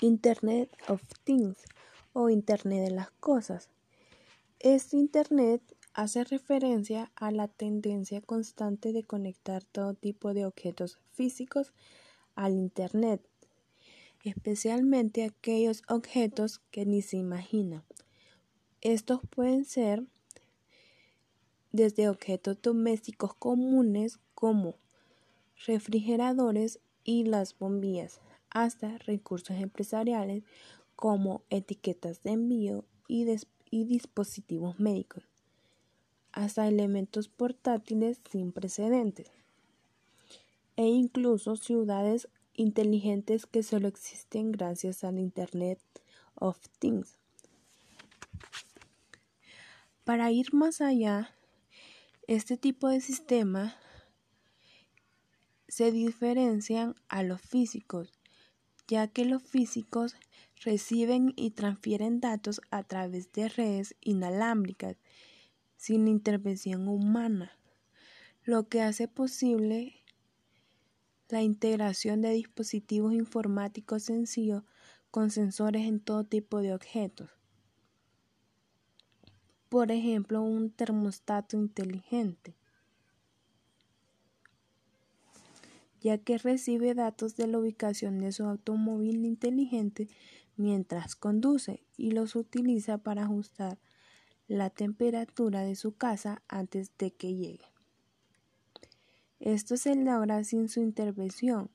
Internet of Things o Internet de las Cosas. Este Internet hace referencia a la tendencia constante de conectar todo tipo de objetos físicos al Internet, especialmente aquellos objetos que ni se imaginan. Estos pueden ser desde objetos domésticos comunes como refrigeradores y las bombillas hasta recursos empresariales como etiquetas de envío y, dispositivos médicos, hasta elementos portátiles sin precedentes, e incluso ciudades inteligentes que solo existen gracias al Internet of Things. Para ir más allá, este tipo de sistema se diferencian a los físicos ya que los físicos reciben y transfieren datos a través de redes inalámbricas sin intervención humana, lo que hace posible la integración de dispositivos informáticos sencillos con sensores en todo tipo de objetos. Por ejemplo, un termostato inteligente. Ya que recibe datos de la ubicación de su automóvil inteligente mientras conduce y los utiliza para ajustar la temperatura de su casa antes de que llegue. Esto se logra sin su intervención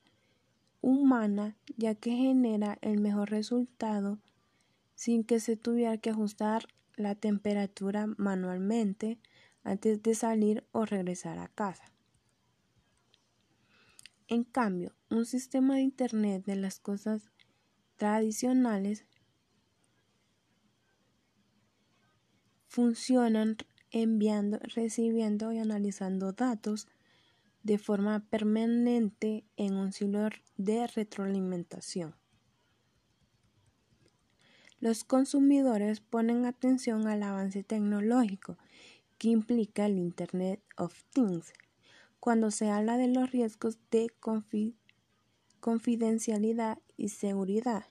humana ya que genera el mejor resultado sin que se tuviera que ajustar la temperatura manualmente antes de salir o regresar a casa. En cambio, un sistema de Internet de las cosas tradicionales funcionan enviando, recibiendo y analizando datos de forma permanente en un ciclo de retroalimentación. Los consumidores ponen atención al avance tecnológico que implica el Internet of Things cuando se habla de los riesgos de confidencialidad y seguridad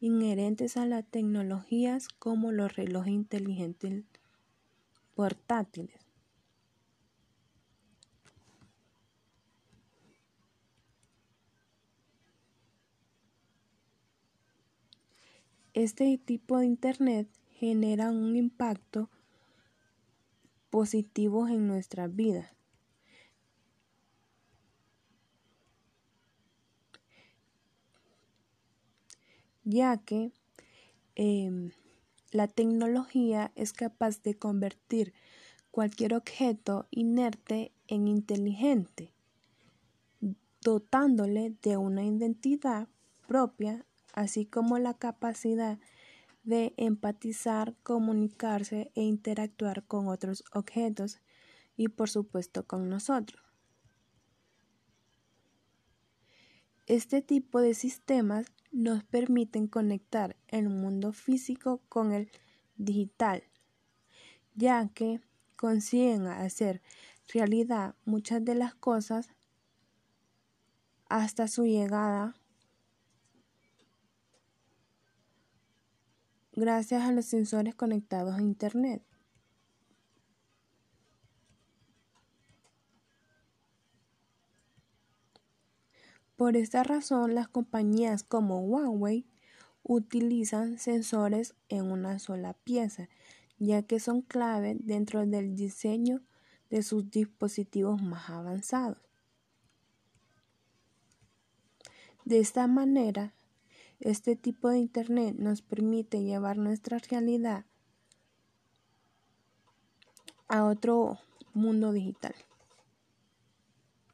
inherentes a las tecnologías como los relojes inteligentes portátiles. Este tipo de Internet genera un impacto positivo en nuestras vidas ya que em, la tecnología es capaz de convertir cualquier objeto inerte en inteligente, dotándole de una identidad propia, así como la capacidad de empatizar, comunicarse e interactuar con otros objetos y por supuesto con nosotros. Este tipo de sistemas nos permiten conectar el mundo físico con el digital, ya que consiguen hacer realidad muchas de las cosas hasta su llegada gracias a los sensores conectados a Internet. Por esta razón, las compañías como Huawei utilizan sensores en una sola pieza, ya que son clave dentro del diseño de sus dispositivos más avanzados. De esta manera, este tipo de Internet nos permite llevar nuestra realidad a otro mundo digital.